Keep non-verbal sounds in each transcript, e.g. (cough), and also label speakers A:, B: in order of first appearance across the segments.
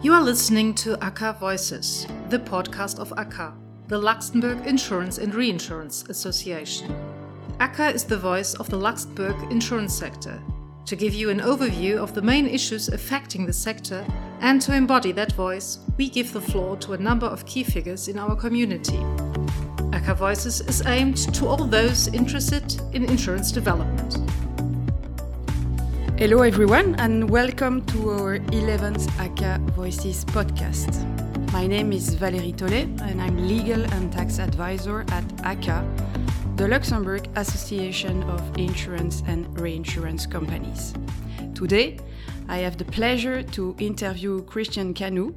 A: You are listening to ACA Voices, the podcast of ACA, the Luxembourg Insurance and Reinsurance Association. ACA is the voice of the Luxembourg insurance sector, to give you an overview of the main issues affecting the sector and to embody that voice, we give the floor to a number of key figures in our community. ACA Voices is aimed to all those interested in insurance development.
B: Hello, everyone, and welcome to our 11th ACA Voices podcast. My name is Valérie Tollet, and I'm legal and tax advisor at ACA, the Luxembourg Association of Insurance and Reinsurance Companies. Today, I have the pleasure to interview Christian Canu,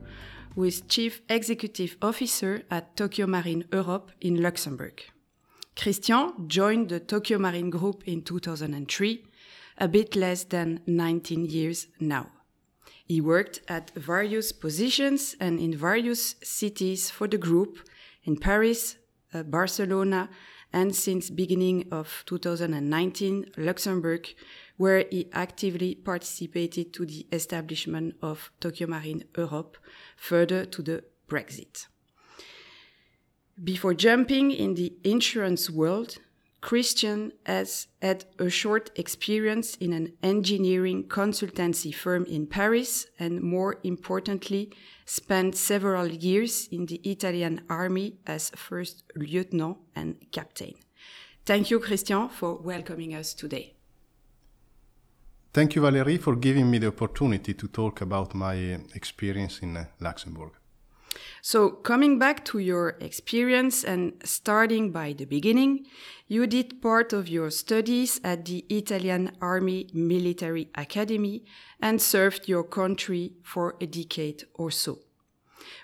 B: who is Chief Executive Officer at Tokio Marine Europe in Luxembourg. Christian joined the Tokio Marine Group in 2003 a bit less than 19 years now. He worked at various positions and in various cities for the group in Paris, uh, Barcelona, and since beginning of 2019, Luxembourg, where he actively participated to the establishment of Tokio Marine Europe, further to the Brexit. Before jumping in the insurance world, Christian has had a short experience in an engineering consultancy firm in Paris and, more importantly, spent several years in the Italian army as first lieutenant and captain. Thank you, Christian, for welcoming us today.
C: Thank you, Valérie, for giving me the opportunity to talk about my experience in uh, Luxembourg.
B: So, coming back to your experience and starting by the beginning, you did part of your studies at the Italian Army Military Academy and served your country for a decade or so.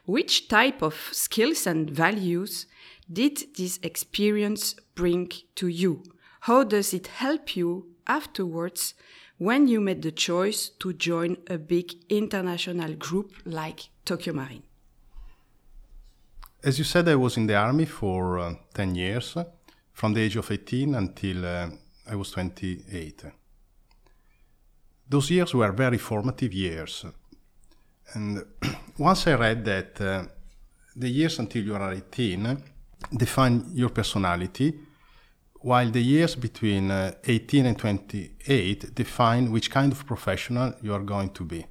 B: Which type of skills and values did this experience bring to you? How does it help you afterwards when you made the choice to join a big international group like Tokio Marine?
C: As you said, I was in the army for uh, 10 years, from the age of 18 until uh, I was 28. Those years were very formative years. And (clears throat) once I read that uh, the years until you are 18 define your personality, while the years between uh, 18 and 28 define which kind of professional you are going to be.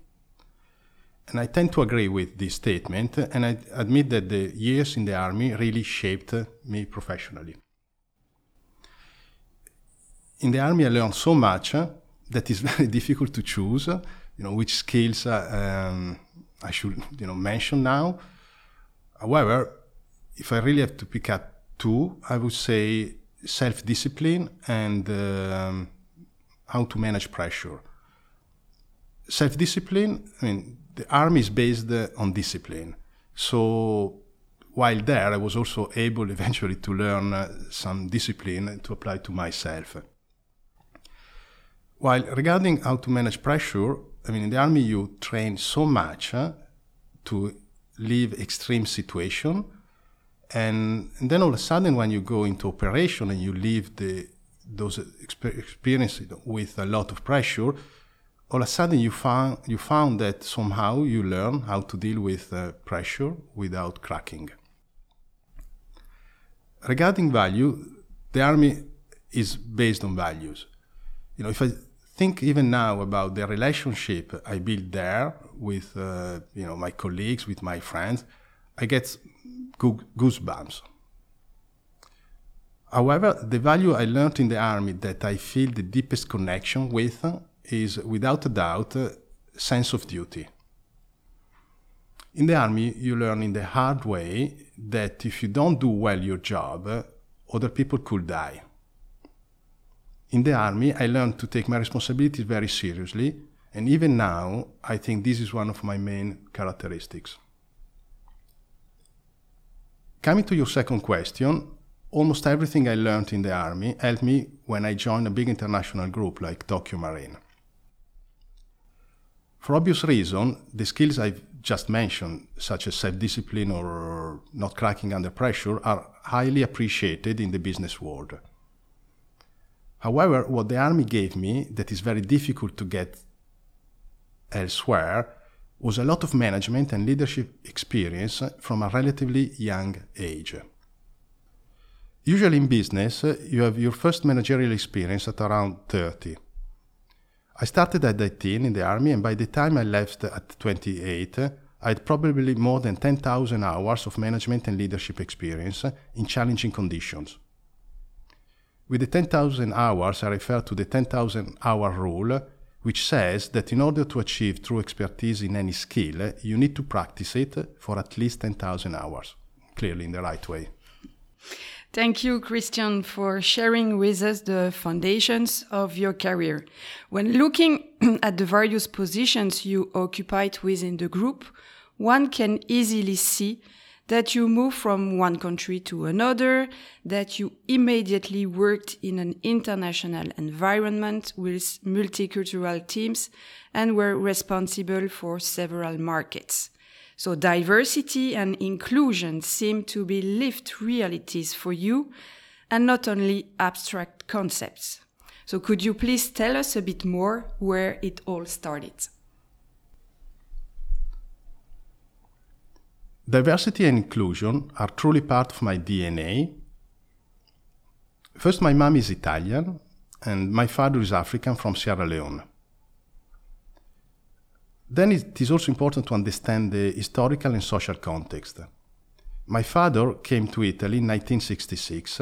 C: And I tend to agree with this statement, and I admit that the years in the army really shaped me professionally. In the army, I learned so much that is (laughs) very difficult to choose. You know which skills uh, um, I should you know mention now. However, if I really have to pick up two, I would say self-discipline and um, how to manage pressure. Self-discipline. I mean, the army is based on discipline. So while there, I was also able eventually to learn uh, some discipline to apply to myself. While regarding how to manage pressure, I mean, in the army you train so much uh, to live extreme situation, and, and, then all of a sudden when you go into operation and you live the those experiences with a lot of pressure, all of a sudden you found you found that somehow you learn how to deal with uh, pressure without cracking. Regarding value, the army is based on values. You know, if I think even now about the relationship I built there with uh, you know my colleagues, with my friends, I get goosebumps. However, the value I learned in the army that I feel the deepest connection with is without a doubt a sense of duty. In the army, you learn in the hard way that if you don't do well your job, other people could die. In the army, I learned to take my responsibilities very seriously, and even now, I think this is one of my main characteristics. Coming to your second question, almost everything I learned in the army helped me when I joined a big international group like Tokio Marine. For obvious reason, the skills I've just mentioned, such as self-discipline or not cracking under pressure, are highly appreciated in the business world. However, what the army gave me that is very difficult to get elsewhere was a lot of management and leadership experience from a relatively young age. Usually in business, you have your first managerial experience at around 30. I started at 18 in the army, and by the time I left at 28, I had probably more than 10,000 hours of management and leadership experience in challenging conditions. With the 10,000 hours, I refer to the 10,000 hour rule, which says that in order to achieve true expertise in any skill, you need to practice it for at least 10,000 hours, clearly in the right way.
B: Thank you, Christian, for sharing with us the foundations of your career. When looking (clears throat) at the various positions you occupied within the group, one can easily see that you moved from one country to another, that you immediately worked in an international environment with multicultural teams and were responsible for several markets. So diversity and inclusion seem to be lived realities for you and not only abstract concepts. So could you please tell us a bit more where it all started?
C: Diversity and inclusion are truly part of my DNA. First, my mom is Italian, and my father is African from Sierra Leone. Then it is also important to understand the historical and social context. My father came to Italy in 1966,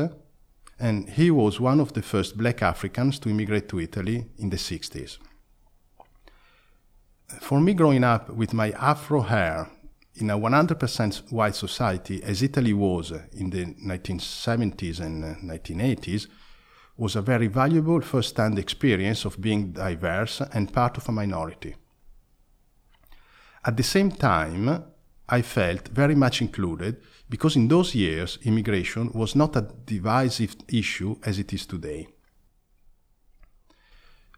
C: and he was one of the first black Africans to immigrate to Italy in the 60s. For me, growing up with my afro hair in a 100% white society, as Italy was in the 1970s and uh, 1980s, was a very valuable first hand experience of being diverse and part of a minority. At the same time, I felt very much included because in those years immigration was not a divisive issue as it is today.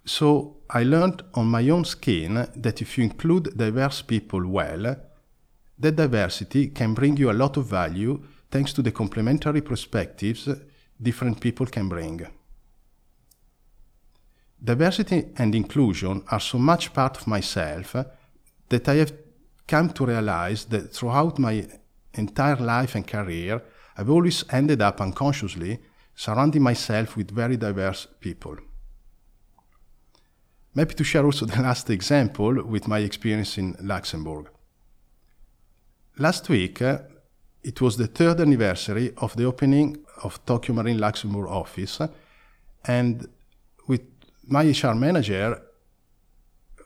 C: So I learned on my own skin that if you include diverse people well, that diversity can bring you a lot of value thanks to the complementary perspectives different people can bring. Diversity and inclusion are so much part of myself that I have come to realize that throughout my entire life and career, I've always ended up unconsciously surrounding myself with very diverse people. I'm happy to share also (laughs) the last example with my experience in Luxembourg. Last week, uh, it was the third anniversary of the opening of Tokio Marine Luxembourg office, and with my HR manager,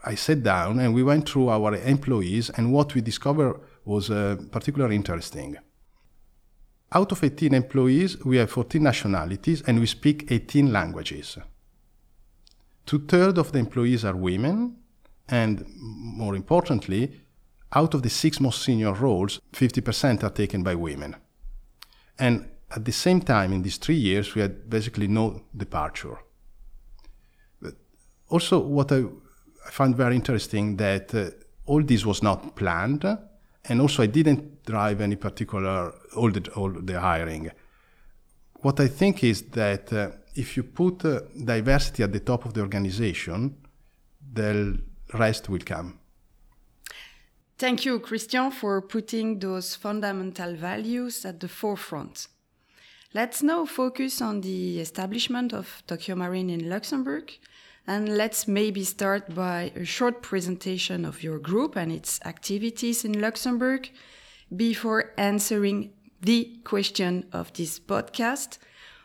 C: I sat down and we went through our employees, and what we discovered was uh, particularly interesting. Out of 18 employees, we have 14 nationalities and we speak 18 languages. Two thirds of the employees are women, and more importantly, out of the six most senior roles, 50% are taken by women. And at the same time, in these three years, we had basically no departure. But also, what I, I found very interesting that uh, all this was not planned, and also I didn't drive any particular all the, all the hiring. What I think is that uh, if you put uh, diversity at the top of the organization, the rest will come.
B: Thank you, Christian, for putting those fundamental values at the forefront. Let's now focus on the establishment of Tokio Marine in Luxembourg. And let's maybe start by a short presentation of your group and its activities in Luxembourg before answering the question of this podcast.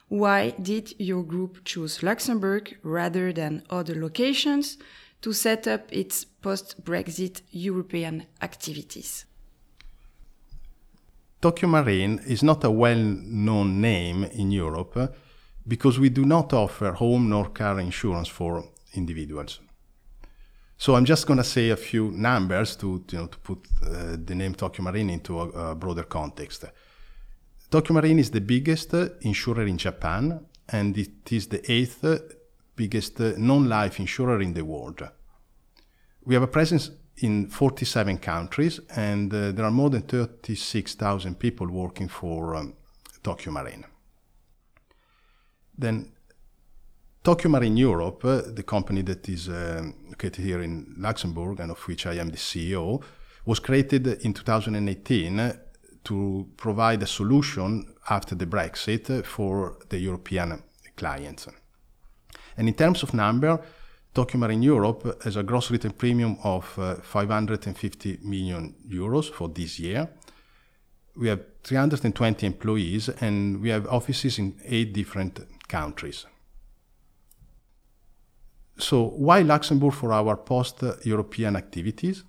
B: Why did your group choose Luxembourg rather than other locations? to set up its post Brexit European activities.
C: Tokio Marine is not a well known name in Europe uh, because we do not offer home nor car insurance for individuals. So I'm just going to say a few numbers to, you know, to put uh, the name Tokio Marine into a, a broader context. Tokio Marine is the biggest insurer in Japan and it is the eighth biggest non-life insurer in the world. We have a presence in 47 countries, and uh, there are more than 36,000 people working for um, Tokio Marine. Then, Tokio Marine Europe, uh, the company that is uh, located here in Luxembourg and of which I am the CEO, was created in 2018 to provide a solution after the Brexit for the European clients. And in terms of number, Tokio Marine Europe has a gross written premium of uh, 550 million euros for this year. We have 320 employees and we have offices in eight different countries. So, why Luxembourg for our post European activities?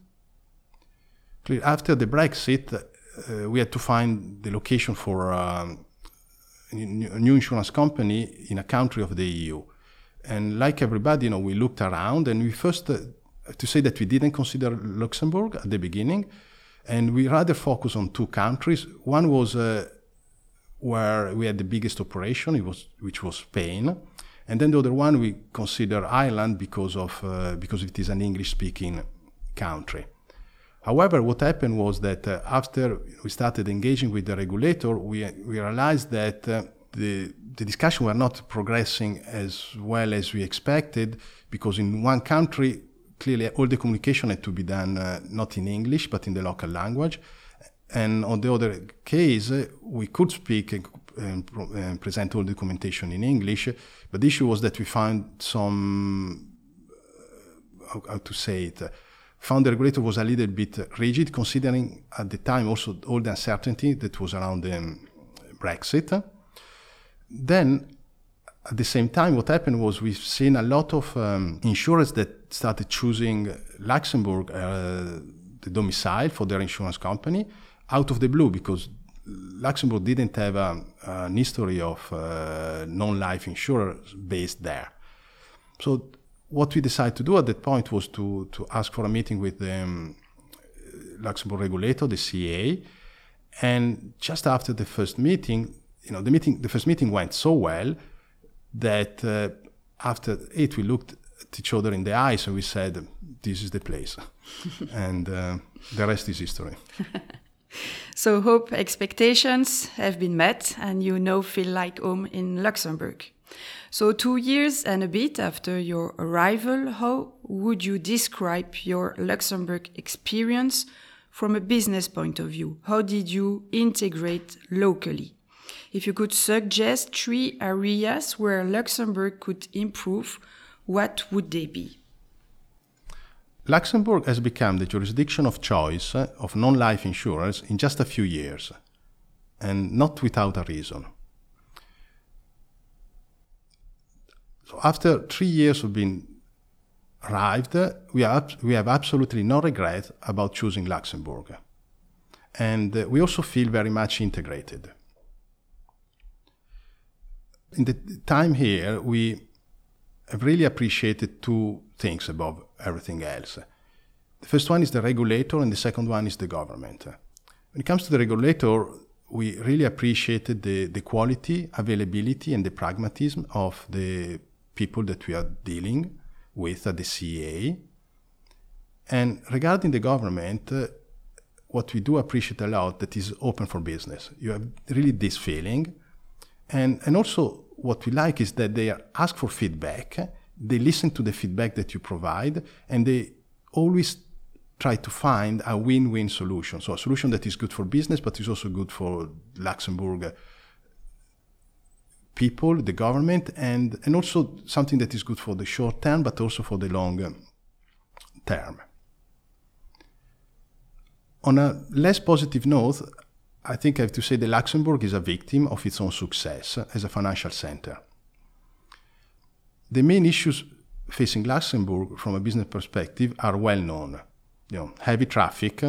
C: After the Brexit, uh, we had to find the location for um, a new insurance company in a country of the EU. And like everybody, you know, we looked around and we first, uh, to say that we didn't consider Luxembourg at the beginning, and we rather focused on two countries. One was uh, where we had the biggest operation, it was, which was Spain. And then the other one we consider Ireland because of uh, because it is an English-speaking country. However, what happened was that uh, after we started engaging with the regulator, we, we realized that uh, the, the discussion were not progressing as well as we expected because in one country, clearly all the communication had to be done uh, not in English but in the local language. And on the other case, uh, we could speak and, and, and, present all the documentation in English, but the issue was that we found some, uh, how, how to say it, found the regulator was a little bit rigid, considering at the time also all the uncertainty that was around the um, Brexit. Then, at the same time, what happened was we've seen a lot of um, insurers that started choosing Luxembourg, uh, the domicile for their insurance company, out of the blue because Luxembourg didn't have a, an history of uh, non-life insurers based there. So what we decided to do at that point was to, to ask for a meeting with the um, Luxembourg regulator, the CA. And just after the first meeting, you know, the meeting, the first meeting went so well that uh, after it, we looked at each other in the eyes and we said, "This is the place," (laughs) and uh, the rest is history. (laughs)
B: so, hope expectations have been met, and you now feel like home in Luxembourg. So, two years and a bit after your arrival, how would you describe your Luxembourg experience from a business point of view? How did you integrate locally? If you could suggest three areas where Luxembourg could improve, what would they be?
C: Luxembourg has become the jurisdiction of choice of non life insurers in just a few years, and not without a reason. So after three years of being arrived, we, are, we have absolutely no regret about choosing Luxembourg. And uh, we also feel very much integrated. In the time here, we have really appreciated two things above everything else. The first one is the regulator, and the second one is the government. When it comes to the regulator, we really appreciated the, the quality, availability, and the pragmatism of the people that we are dealing with at the CA. And regarding the government, uh, what we do appreciate a lot that is open for business. You have really this feeling. And, and also what we like is that they ask for feedback, they listen to the feedback that you provide, and they always try to find a win-win solution. So a solution that is good for business, but is also good for Luxembourg uh, people, the government, and, and also something that is good for the short term, but also for the long um, term. On a less positive note, I think I have to say that Luxembourg is a victim of its own success as a financial center. The main issues facing Luxembourg from a business perspective are well known. You know, heavy traffic,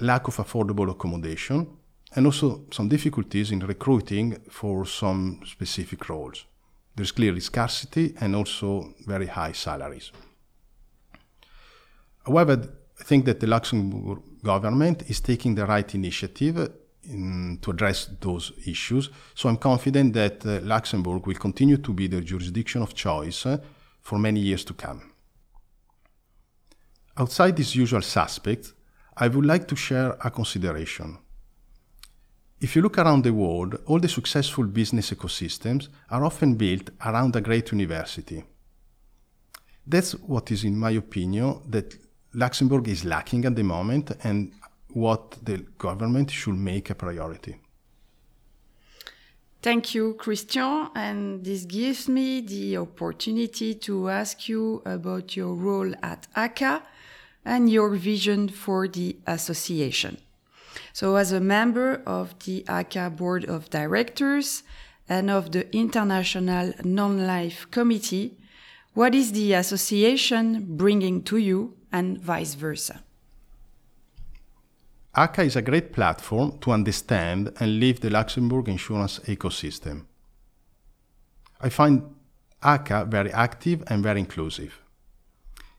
C: lack of affordable accommodation, and also some difficulties in recruiting for some specific roles. There's clearly scarcity and also very high salaries. However, I think that the Luxembourg government is taking the right initiative in, to address those issues. So I'm confident that uh, Luxembourg will continue to be the jurisdiction of choice uh, for many years to come. Outside these usual suspects, I would like to share a consideration If you look around the world, all the successful business ecosystems are often built around a great university. That's what is, in my opinion, that Luxembourg is lacking at the moment and what the government should make a priority.
B: Thank you, Christian. And this gives me the opportunity to ask you about your role at ACA and your vision for the association. So, as a member of the ACA Board of Directors and of the International Non Life Committee, what is the association bringing to you and vice versa?
C: ACA is a great platform to understand and live the Luxembourg insurance ecosystem. I find ACA very active and very inclusive.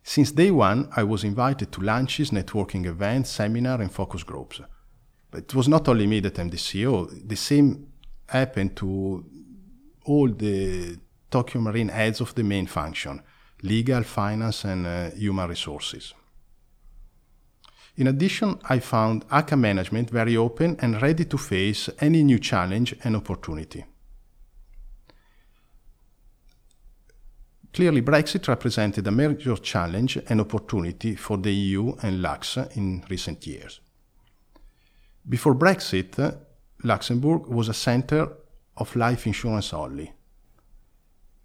C: Since day one, I was invited to lunches, networking events, seminars, and focus groups. But it was not only me that I'm the CEO. The same happened to all the Tokio Marine heads of the main function legal, finance, and uh, human resources. In addition, I found ACA management very open and ready to face any new challenge and opportunity. Clearly, Brexit represented a major challenge and opportunity for the EU and Lux in recent years. Before Brexit, Luxembourg was a center of life insurance only.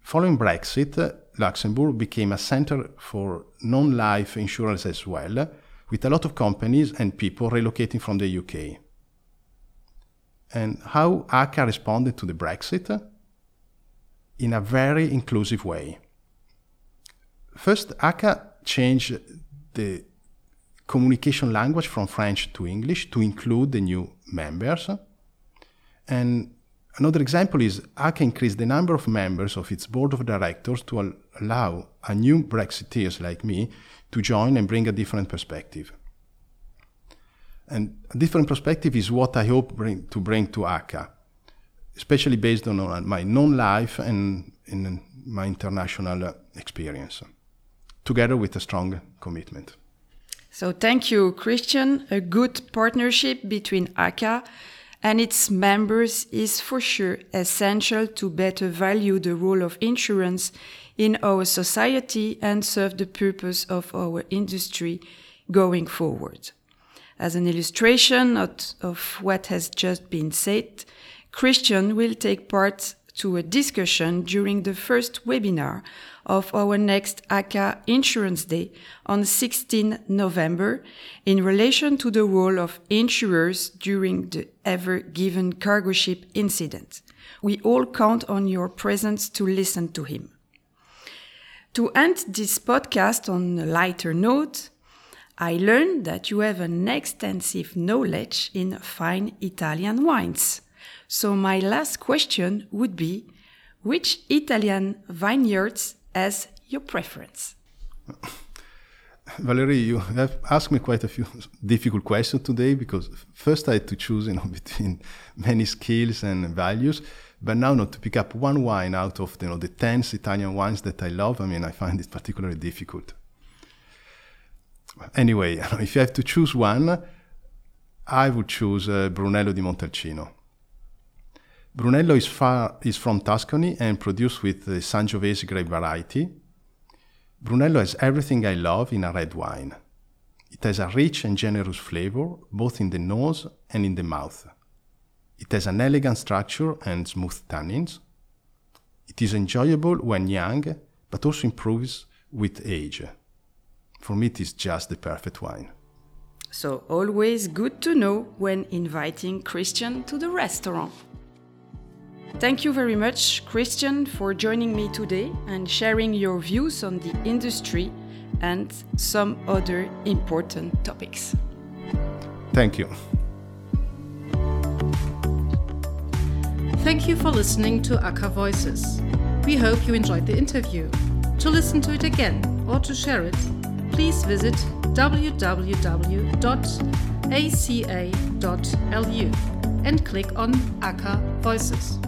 C: Following Brexit, Luxembourg became a center for non life insurance as well with a lot of companies and people relocating from the UK. And how ACA responded to the Brexit? In a very inclusive way. First, ACA changed the communication language from French to English to include the new members. And another example is ACA increased the number of members of its board of directors to allow a new Brexiteers like me to join and bring a different perspective. And a different perspective is what I hope bring, to bring to ACA, especially based on, my non-life and in my international experience, together with a strong commitment.
B: So thank you, Christian. A good partnership between ACA and its members is for sure essential to better value the role of insurance in our society and serve the purpose of our industry going forward. As an illustration of, what has just been said, Christian will take part to a discussion during the first webinar of our next ACA Insurance Day on 16 November in relation to the role of insurers during the Ever Given cargo ship incident. We all count on your presence to listen to him. To end this podcast on a lighter note, I learned that you have an extensive knowledge in fine Italian wines. So my last question would be, which Italian vineyards has your preference?
C: Valerie, you have asked me quite a few (laughs) difficult questions today because first I had to choose, you know, (laughs) between many skills and values. But now, not to pick up one wine out of you know, the tens Italian wines that I love, I mean, I find it particularly difficult. Anyway, (laughs) if you have to choose one, I would choose uh, Brunello di Montalcino. Brunello is, far, is from Tuscany and produced with the Sangiovese grape variety. Brunello has everything I love in a red wine. It has a rich and generous flavor, both in the nose and in the mouth. It has an elegant structure and smooth tannins. It is enjoyable when young, but also improves with age. For me, it is just the perfect wine.
B: So, always good to know when inviting Christian to the restaurant. Thank you very much, Christian, for joining me today and sharing your views on the industry and some other important topics.
C: Thank you.
A: Thank you for listening to ACA Voices. We hope you enjoyed the interview. To listen to it again or to share it, please visit www.aca.lu and click on ACA Voices.